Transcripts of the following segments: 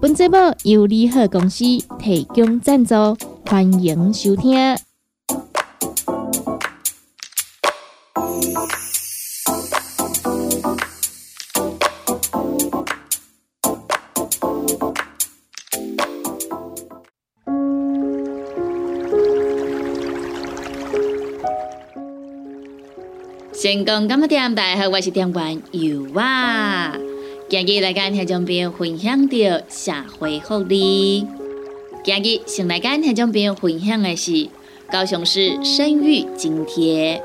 本节目由利好公司提供赞助，欢迎收听。成功干么点？大家好，我是店员尤啊。今日来跟听众朋友分享到社会福利。今日先来跟听众朋友分享的是高雄市生育津贴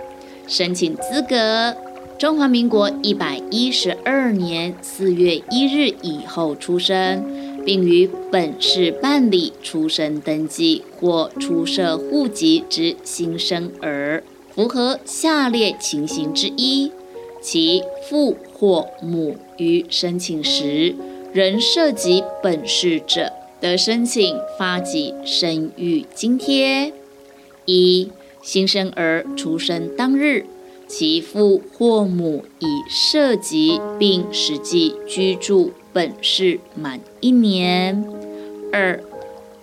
申请资格：中华民国一百一十二年四月一日以后出生，并于本市办理出生登记或出设户籍之新生儿，符合下列情形之一。其父或母于申请时仍涉及本市者，得申请发给生育津贴。一、新生儿出生当日，其父或母已涉及并实际居住本市满一年。二、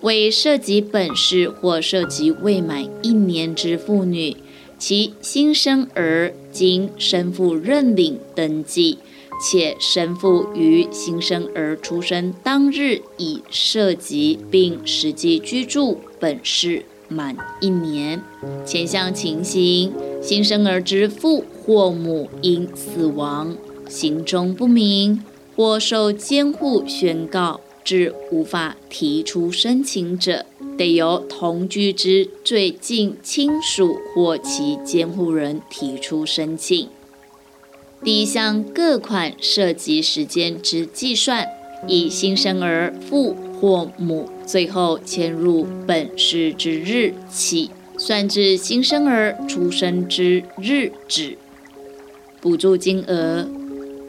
未涉及本市或涉及未满一年之妇女。其新生儿经生父认领登记，且生父于新生儿出生当日已涉及并实际居住本市满一年，前项情形，新生儿之父或母因死亡、行踪不明或受监护宣告。致无法提出申请者，得由同居之最近亲属或其监护人提出申请。第一项各款涉及时间之计算，以新生儿父或母最后迁入本市之日起，算至新生儿出生之日止。补助金额，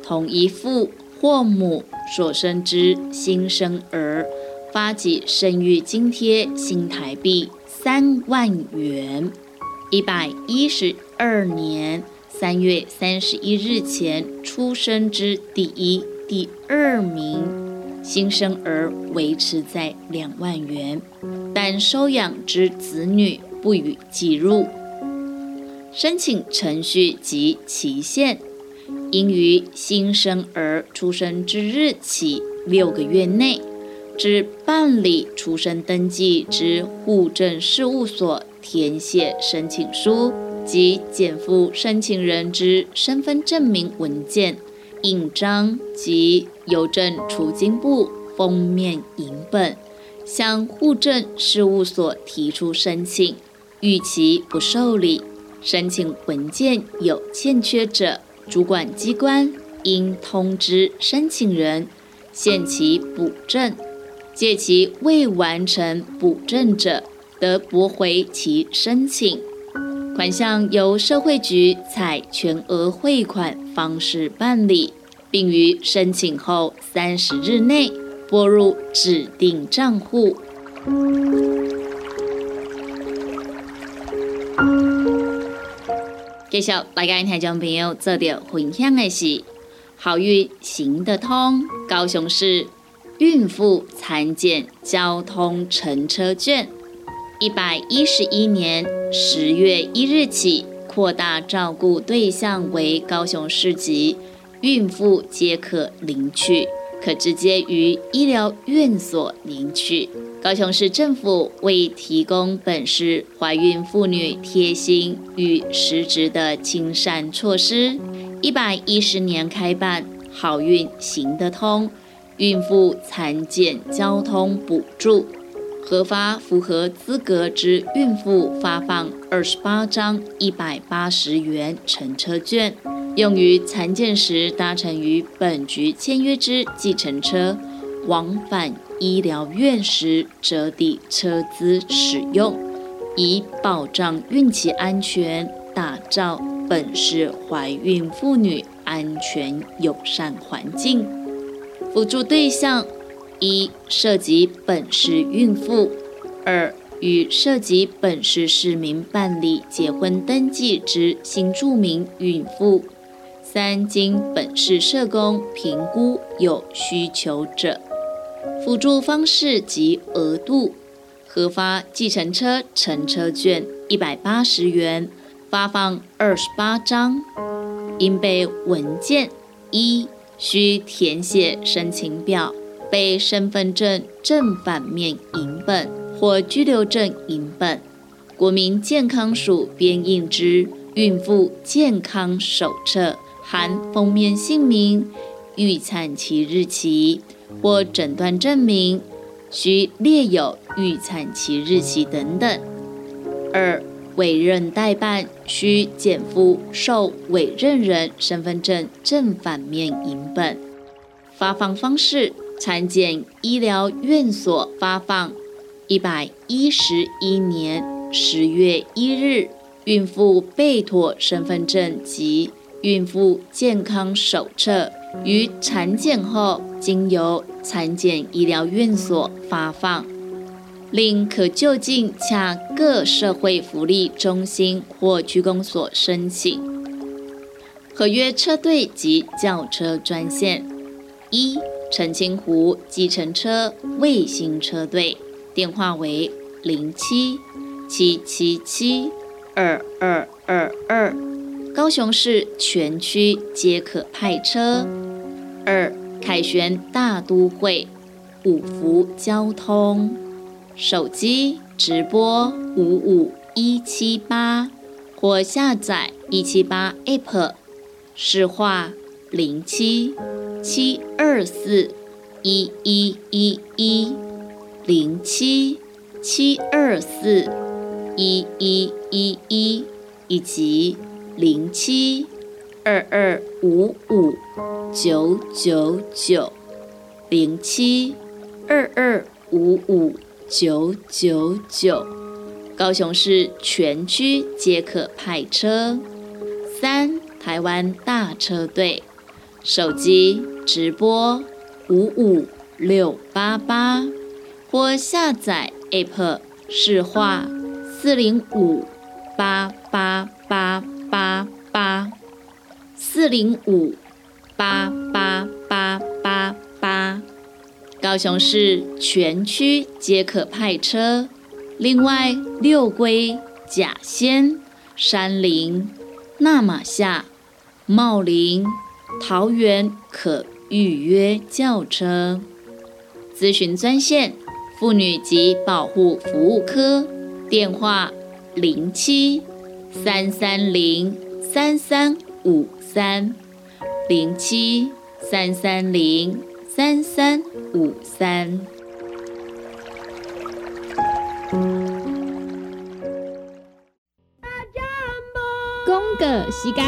同一父或母。所生之新生儿发给生育津贴新台币三万元。一百一十二年三月三十一日前出生之第一、第二名新生儿维持在两万元，但收养之子女不予计入。申请程序及期限。应于新生儿出生之日起六个月内，至办理出生登记之户政事务所填写申请书及减负申请人之身份证明文件、印章及邮政储金部封面影本，向户政事务所提出申请。逾期不受理，申请文件有欠缺者。主管机关应通知申请人，限期补正；借其未完成补正者，得驳回其申请。款项由社会局采全额汇款方式办理，并于申请后三十日内拨入指定账户。继续来跟听众朋友做着分享的是好运行得通高雄市孕妇产检交通乘车券，一百一十一年十月一日起扩大照顾对象为高雄市级孕妇皆可领取。可直接于医疗院所领取。高雄市政府为提供本市怀孕妇女贴心与实质的亲善措施，一百一十年开办好运行得通孕妇产检交通补助。核发符合资格之孕妇发放二十八张一百八十元乘车券，用于产检时搭乘与本局签约之计程车往返医疗院时折抵车资使用，以保障孕期安全，打造本市怀孕妇女安全友善环境。辅助对象一涉及本市孕妇，二与涉及本市市民办理结婚登记之新住民孕妇。三经本市社工评估有需求者，辅助方式及额度：核发计程车乘车券一百八十元，发放二十八张。应备文件：一、需填写申请表，备身份证正反面影本或居留证影本，国民健康署编印之孕妇健康手册。含封面姓名、预产期日期或诊断证明，需列有预产期日期等等。二、委任代办需减负受委任人身份证正反面影本。发放方式：产检医疗院所发放。一百一十一年十月一日，孕妇备妥身份证及。孕妇健康手册于产检后，经由产检医疗院所发放，另可就近洽各社会福利中心或区公所申请。合约车队及轿车专线：一、澄清湖计程车卫星车队，电话为零七七七七二二二二。高雄市全区皆可派车。二凯旋大都会五福交通手机直播五五一七八或下载一七八 app 市话零七七二四一一一一零七七二四一一一一以及。零七二二五五九九九，零七二二五五九九九，高雄市全区皆可派车。三台湾大车队，手机直播五五六八八，或下载 App 视话四零五八八八。八八四零五八八八八八，高雄市全区皆可派车。另外，六龟、甲仙、山林、纳马夏、茂林、桃园可预约轿车。咨询专线：妇女及保护服务科，电话零七。三三零三三五三零七三三零三三五三。公个时间。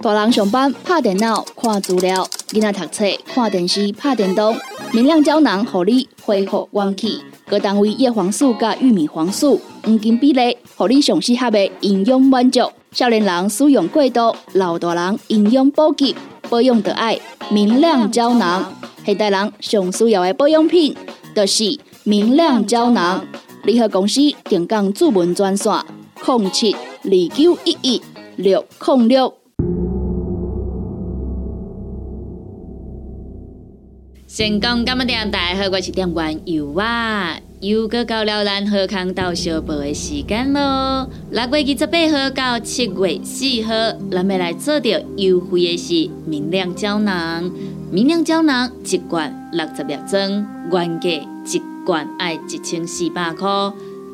大人上班拍电脑看资料，囡仔读册看电视拍电动。明亮胶囊，合你恢复元气。各单位叶黄素加玉米黄素黄金比例，合你上适合的营养满足。少年人使用过度，老大人营养补给，保养的爱明亮胶囊。现代人上需要的保养品，就是明亮胶囊。联合公司定岗主文专线：零七二九一一六零六。成功今日点大好，我是点员游啊，又过到了咱河康岛小报的时间咯。六月二十八号到七月四号，咱要来做着优惠的是明亮胶囊。明亮胶囊一罐六十粒装，原价一罐要一千四百块，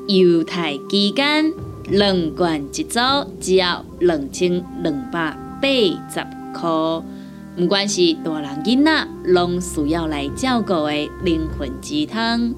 优待期间两罐一组，只要两千两百八十块。不管是大人囡仔，拢需要来照顾的灵魂鸡汤。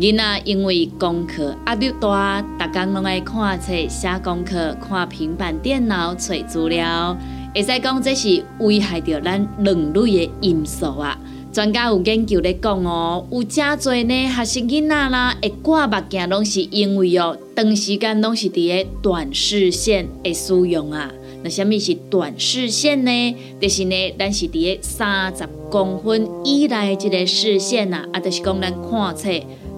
囡仔因为功课压力大，逐工拢爱看册、写功课、看平板电脑、找资料，会使讲这是危害着咱人类的因素啊。专家有研究咧讲哦，有正侪呢学生囡仔啦，会挂目镜，拢是因为哦，长时间拢是伫咧短视线的使用啊。那什么是短视线呢？就是呢，咱是伫咧三十公分以内即个视线呐，啊，就是讲咱看册。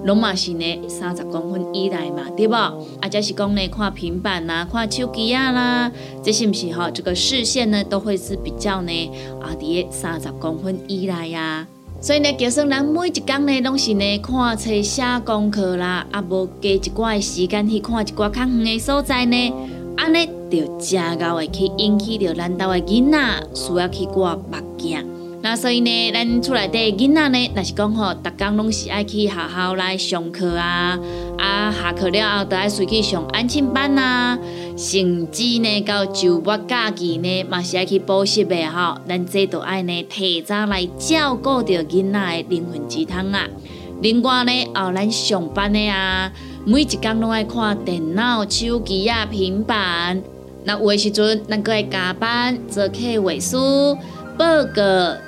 拢嘛是呢，三十公分以内嘛，对无？啊，则是讲呢，看平板啦，看手机啊啦，这是毋是吼？这个视线呢，都会是比较呢，啊，伫三十公分以内呀。所以呢，就算咱每一工呢，拢是呢，看册写功课啦，啊，无加一寡时间去看一寡较远的所在呢，安尼就真够会去引起着咱兜的囡仔需要去挂目镜。那所以呢，咱厝内底囡仔呢，若是讲吼，逐工拢是爱去学校来上课啊，啊，下课了后，都爱随去上安亲班啊，甚至呢，到周末假期呢，嘛是爱去补习的吼。咱这都爱呢，提早来照顾着囡仔的灵魂鸡汤啊。另外呢，后咱上班的啊，每一工拢爱看电脑、手机啊、平板。那有诶时阵，咱搁爱加班做客位书。报告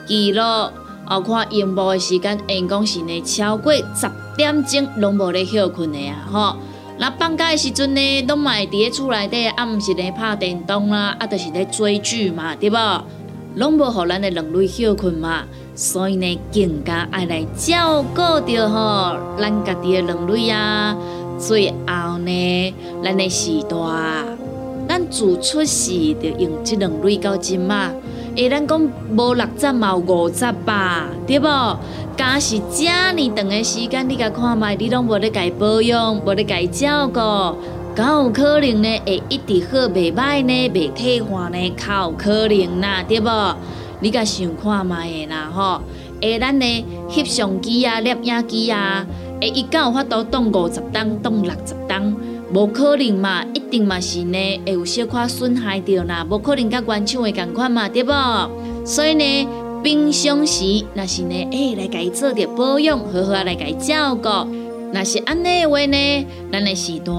记录，哦，看荧幕的时间，因讲是呢超过十点钟，拢无咧休困的啊，吼。那放假的时阵呢，拢嘛会伫咧厝内底，啊，毋是咧拍电动啦，啊，就是咧追剧嘛，对无？拢无互咱的两类休困嘛，所以呢，更加爱来照顾着吼，咱家己的两类啊。最后呢，咱的时代，咱自出世就用即两类到今嘛。诶，咱讲无六十嘛有五十吧，对无？假是遮尔长的时间，你甲看卖，你拢无咧家保养，无咧家照顾，敢有可能呢？会一直好袂歹呢？袂退化呢？较有可能啦，对无？你甲想看卖的啦吼？诶，咱呢翕相机啊、摄影机啊，诶，伊敢有法度当五十档、当六十档？无可能嘛，一定嘛是呢，会有小可损害着啦，无可能甲原厂的共款嘛，对无？所以呢，平常时若是呢，哎，来家做着保养，好好来家照顾。若是安尼的话呢，咱的时代，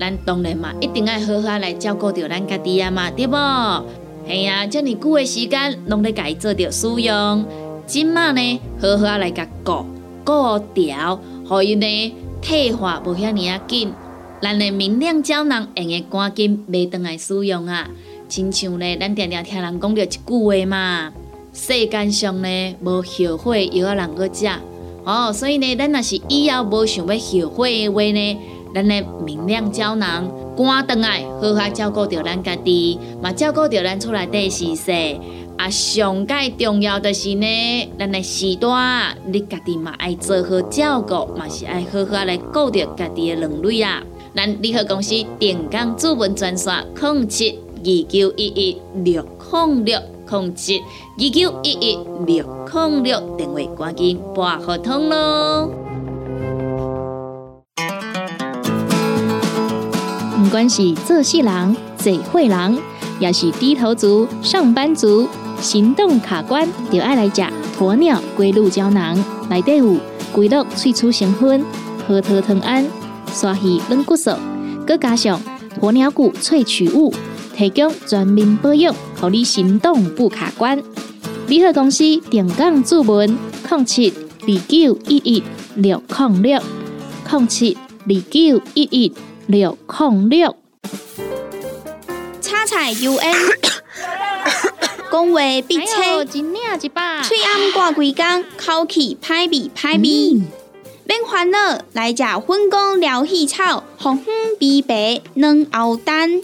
咱当然嘛，一定爱好好来照顾着咱家己啊嘛，对无？系啊，遮尼久的时间，拢咧家做着使用，今嘛呢，好好来甲顾顾调，互伊呢退化无遐尔啊紧。咱的明亮胶囊用个赶紧买回来使用啊！亲像呢，咱常常听人讲着一句话嘛，世间上呢无后悔药啊人个食哦，所以呢，咱若是以后无想要后悔的话呢，咱的明亮胶囊赶回来好好照顾着咱家己，嘛照顾着咱厝内底事势。啊，上界重要的是呢，咱的时代，你家己嘛爱做好照顾，嘛是爱好好来顾着家己的两类啊。咱联合公司电工主文专线：零七二九一一六零六零七二九一一六零六，电话赶紧拨合通咯。不管是做事人、嘴会人，也是低头族、上班族，行动卡关，就爱来吃鸵鸟龟鹿胶囊。内底有龟鹿萃取成分，核桃藤胺。刷鱼软骨素，佮加上鸵鸟骨萃取物，提供全面保养，让你行动不卡关。联合公司定岗注文：零七二九一一六零六零七二九一一六零六。叉彩 U N，讲话必切，嘴暗挂几工，口气歹味歹味。免烦恼，来食粉工疗气草，红粉枇杷软藕丹，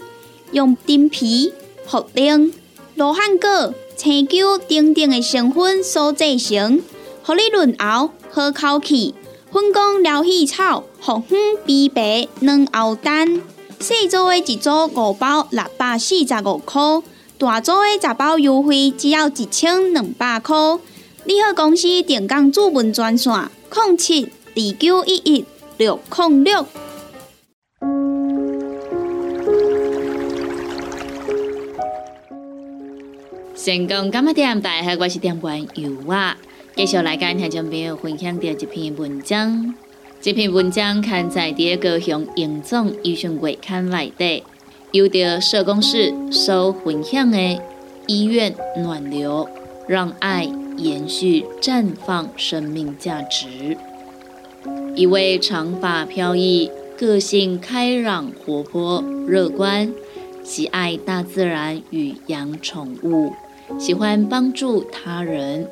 用丁皮、茯苓、罗汉果、青椒等等的成分所制成，合你润喉好口气。粉工疗气草，红粉枇杷软藕丹，细组的一组五包六百四十五块，大组的十包优惠只要一千两百块。你好，公司电工主文专线：控七。二九一一六零六。成功今日点大家我是点关油啊，继续来跟听众朋友分享到一篇文章。这篇文章刊载在高雄营总医讯月刊内底，由着社工室所分享的医院暖流，让爱延续绽放生命价值。一位长发飘逸、个性开朗、活泼、乐观，喜爱大自然与养宠物，喜欢帮助他人，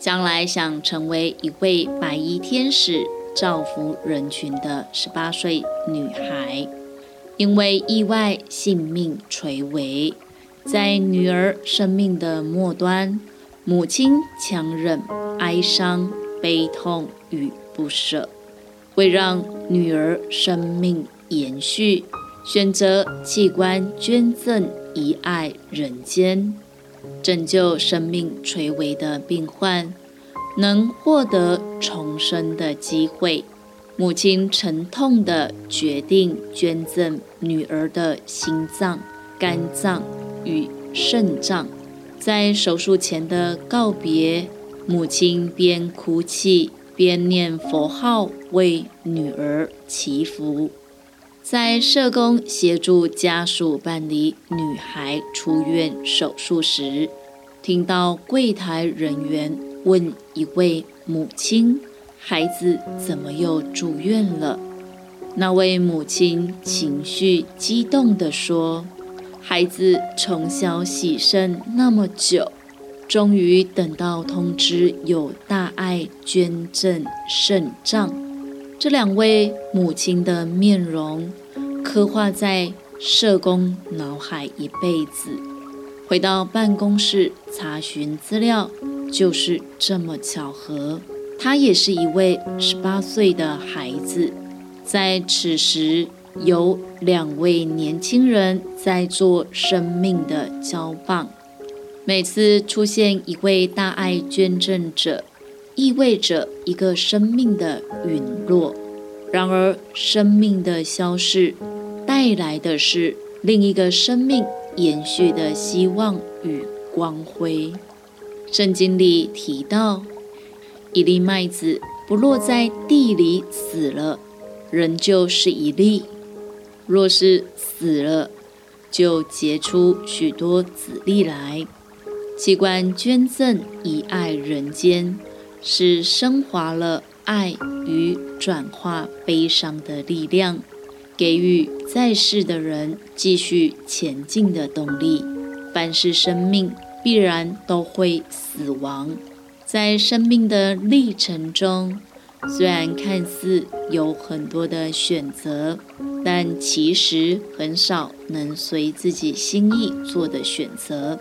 将来想成为一位白衣天使，造福人群的十八岁女孩。因为意外性命垂危，在女儿生命的末端，母亲强忍哀伤、悲痛与不舍，为让女儿生命延续，选择器官捐赠遗爱人间，拯救生命垂危的病患，能获得重生的机会。母亲沉痛地决定捐赠女儿的心脏、肝脏与肾脏。在手术前的告别，母亲边哭泣边念佛号为女儿祈福。在社工协助家属办理女孩出院手术时，听到柜台人员问一位母亲。孩子怎么又住院了？那位母亲情绪激动地说：“孩子从小喜肾那么久，终于等到通知有大爱捐赠肾脏。”这两位母亲的面容刻画在社工脑海一辈子。回到办公室查询资料，就是这么巧合。他也是一位十八岁的孩子，在此时有两位年轻人在做生命的交棒。每次出现一位大爱捐赠者，意味着一个生命的陨落。然而，生命的消逝带来的是另一个生命延续的希望与光辉。圣经里提到。一粒麦子不落在地里死了，仍旧是一粒；若是死了，就结出许多子粒来。器官捐赠以爱人间，是升华了爱与转化悲伤的力量，给予在世的人继续前进的动力。凡是生命，必然都会死亡。在生命的历程中，虽然看似有很多的选择，但其实很少能随自己心意做的选择。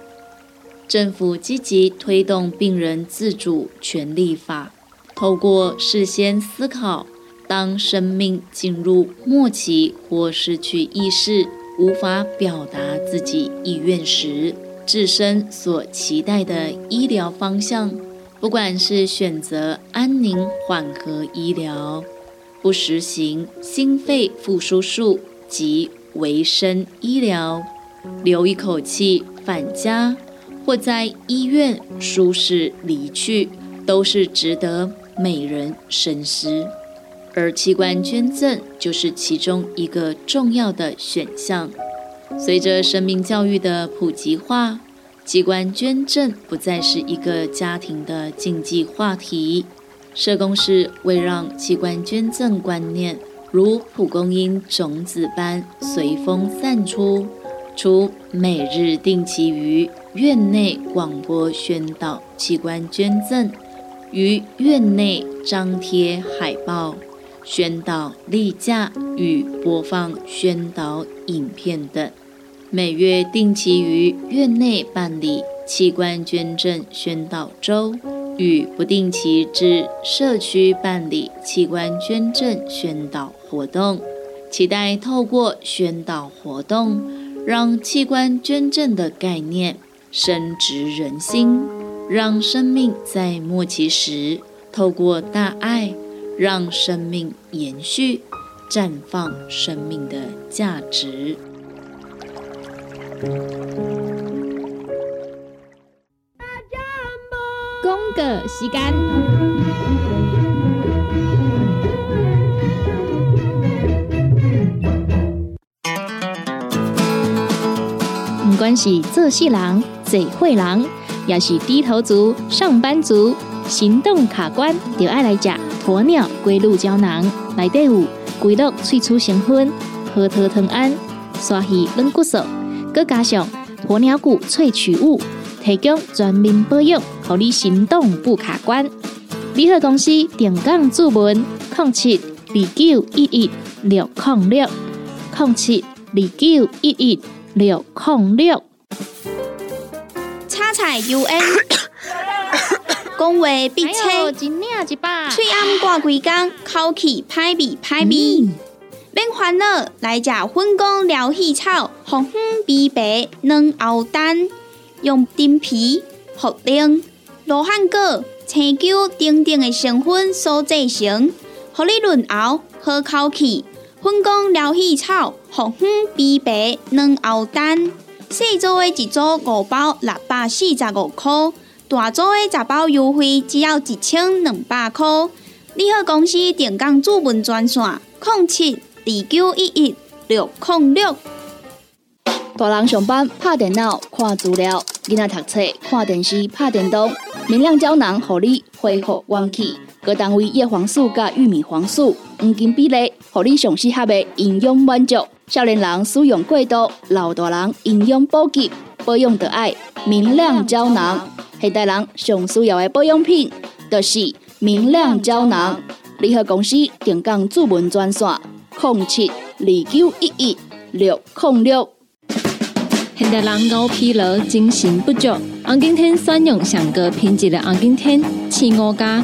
政府积极推动病人自主权利法，透过事先思考，当生命进入末期或失去意识、无法表达自己意愿时，自身所期待的医疗方向。不管是选择安宁缓和医疗，不实行心肺复苏术及维生医疗，留一口气返家，或在医院舒适离去，都是值得每人深思。而器官捐赠就是其中一个重要的选项。随着生命教育的普及化。器官捐赠不再是一个家庭的禁忌话题。社工是为让器官捐赠观念如蒲公英种子般随风散出，除每日定期于院内广播宣导器官捐赠，于院内张贴海报宣导例假与播放宣导影片等。每月定期于院内办理器官捐赠宣导周，与不定期至社区办理器官捐赠宣导活动，期待透过宣导活动，让器官捐赠的概念深植人心，让生命在末期时透过大爱，让生命延续，绽放生命的价值。公个时间，是做事人、嘴会人，也是低头族、上班族，行动卡关，就爱来吃鸵鸟龟鹿胶囊。内底有龟鹿萃取成分，核桃藤胺、刷鱼软骨素，佮加上鸵鸟骨萃取物，提供全面保养，让你行动不卡关。联合公司定岗注文：零七二九一一六零六零七二九一一六零六。叉彩 U N，讲话必切，嘴暗挂几工，口气歹味歹味。免烦恼，来食粉公疗气草，红粉枇杷软藕丹，用丁皮、茯苓、罗汉果。青椒丁丁的成分所制成，合你润喉好口气。粉工疗气草、红粉枇杷软藕丹，细组的一组五包六百四十五块，大组的十包优惠只要一千两百块。你好，公司电工主文专线：零七二九一一六零六。大人上班拍电脑看资料，囡仔读册看电视拍电动。明亮胶囊，合你恢复元气。各单位叶黄素加玉米黄素黄金比例，互你上适合的营养满足。少年人使用过度，老大人营养补给，保养的爱明亮胶囊。现代人上需要的保养品，就是明亮胶囊。联合公司定岗主文专线：零七二九一一六零六。现代人熬疲劳，精神不足。红景天选用上个品质的红景天，青五加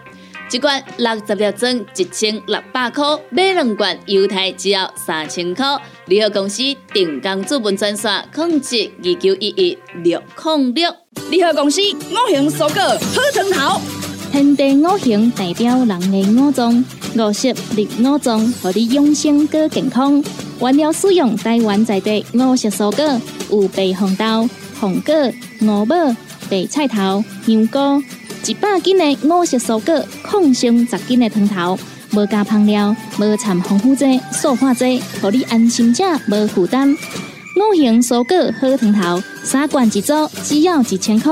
一罐六十粒装，一千六百块；买两罐，犹太只要三千块。联合公司定岗资本专线：控制二九一一六零六。联合公司五行蔬果好藤头，天地五行代表人的五脏，五色绿五脏，让你养生更健康。原料使用台湾在地五色蔬果，有白红豆、红果、五宝、白菜头、香菇。一百斤的五色蔬果，抗性十斤的汤头，无加香料，无掺防腐剂、塑化剂，让你安心吃，无负担。五行蔬果好汤头，三罐一组，只要一千块。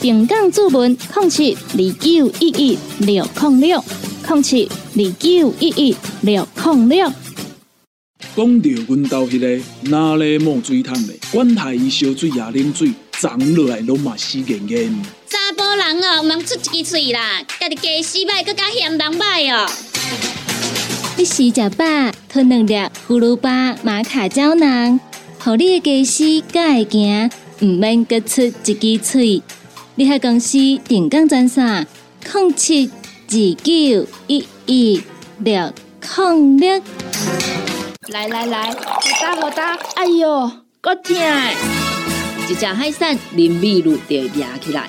平港注文：零七二九一一六零六零七二九一一六零六。讲到阮兜迄个哪里冒水桶的，管他伊烧水也冷水，长落来拢嘛死严严。查甫人哦，毋通出一支嘴啦，家己家洗歹，更加嫌人歹哦。你食食饱，吞两粒葫芦巴、玛卡胶囊，互你的家洗更会行，毋免各出一支嘴。你喺公司定岗专线：零七二九一一六零六。来来来，好打好打，哎哟，够痛！一只海扇林密路就压起来。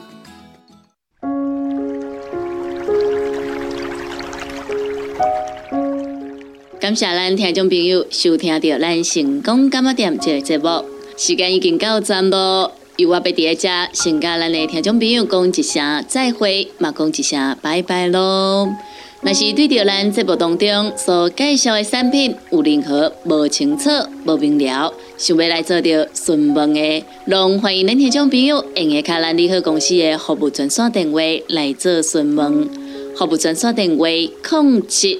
感谢咱听众朋友收听到咱成功感冒店这个节目，时间已经到站咯。由我贝伫遮，先甲咱的听众朋友讲一声再会，嘛讲一声拜拜咯。若是对着咱节目当中所介绍的产品有任何无清楚、无明了，想要来做着询问的，拢欢迎恁听众朋友用下卡咱利好公司的服务专线电话来做询问。服务专线电话：零七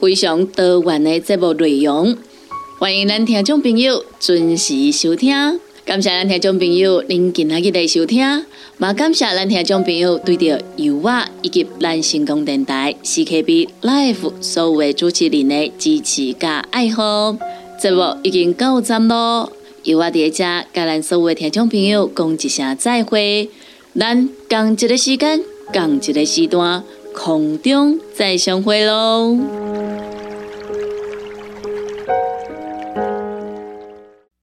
非常多元的节目内容，欢迎咱听众朋友准时收听。感谢咱听众朋友您今日的收听，也感谢咱听众朋友对着油画以及咱成功电台 CKB Life 所有的主持人的支持加爱好。节目已经到站咯，油画在遮甲咱所有的听众朋友讲一声再会，咱共一个时间，共一个时段，空中再相会咯。